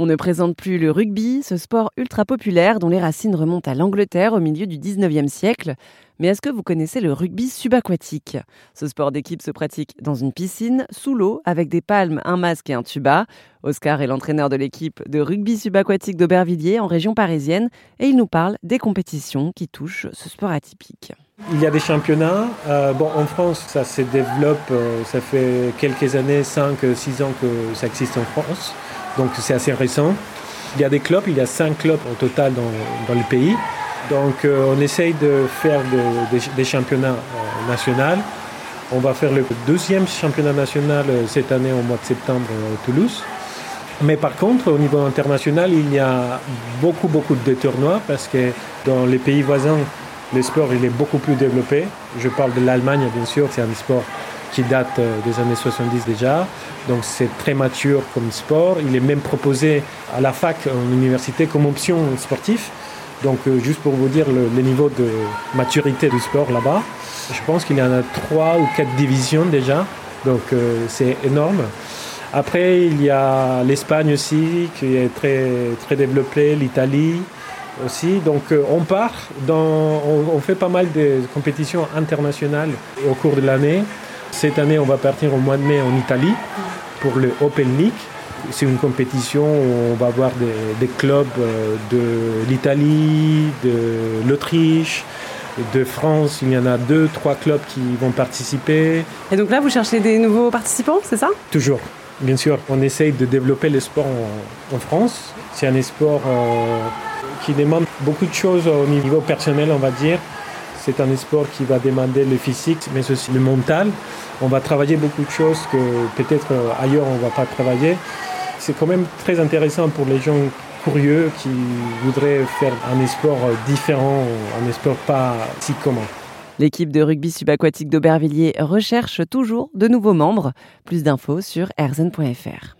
On ne présente plus le rugby, ce sport ultra populaire dont les racines remontent à l'Angleterre au milieu du 19e siècle. Mais est-ce que vous connaissez le rugby subaquatique? Ce sport d'équipe se pratique dans une piscine, sous l'eau, avec des palmes, un masque et un tuba. Oscar est l'entraîneur de l'équipe de rugby subaquatique d'Aubervilliers en région parisienne et il nous parle des compétitions qui touchent ce sport atypique. Il y a des championnats. Euh, en France, ça se développe, euh, ça fait quelques années, 5-6 ans que ça existe en France donc c'est assez récent. Il y a des clubs, il y a cinq clubs au total dans, le pays. Donc euh, on essaye de faire des championnats euh, nationaux. On va faire le deuxième championnat national euh, cette année au mois de septembre à Toulouse. Mais par contre, au niveau international, il y a beaucoup, beaucoup de tournois parce que dans les pays voisins, le sport il est beaucoup plus développé. Je parle de l'Allemagne, bien sûr, c'est un sport qui date euh, des années 70 déjà. Donc c'est très mature comme sport. Il est même proposé à la fac, en université, comme option sportive. Donc euh, juste pour vous dire le, niveau de maturité du sport là-bas, je pense qu'il y en a trois ou quatre divisions déjà. Donc euh, c'est énorme. Après, il y a l'Espagne aussi, qui est très, très développée, l'Italie aussi. Donc on part, dans, on fait pas mal de compétitions internationales au cours de l'année. Cette année, on va partir au mois de mai en Italie pour le Open League. C'est une compétition où on va voir des, clubs euh, de l'Italie, de l'Autriche, de France. Il y en a deux, trois clubs qui vont participer. Et donc là, vous cherchez des nouveaux participants, c'est ça? Toujours. Bien sûr, on essaye de développer le sport en, France. C'est un sport euh, qui demande beaucoup de choses au niveau personnel, on va dire. C'est un sport qui va demander le physique, mais aussi le mental. On va travailler beaucoup de choses que peut-être euh, ailleurs on ne va pas travailler. C'est quand même très intéressant pour les gens curieux qui voudraient faire un sport différent, un sport pas si commun. L'équipe de rugby subaquatique d'Aubervilliers recherche toujours de nouveaux membres. Plus d'infos sur erzen.fr.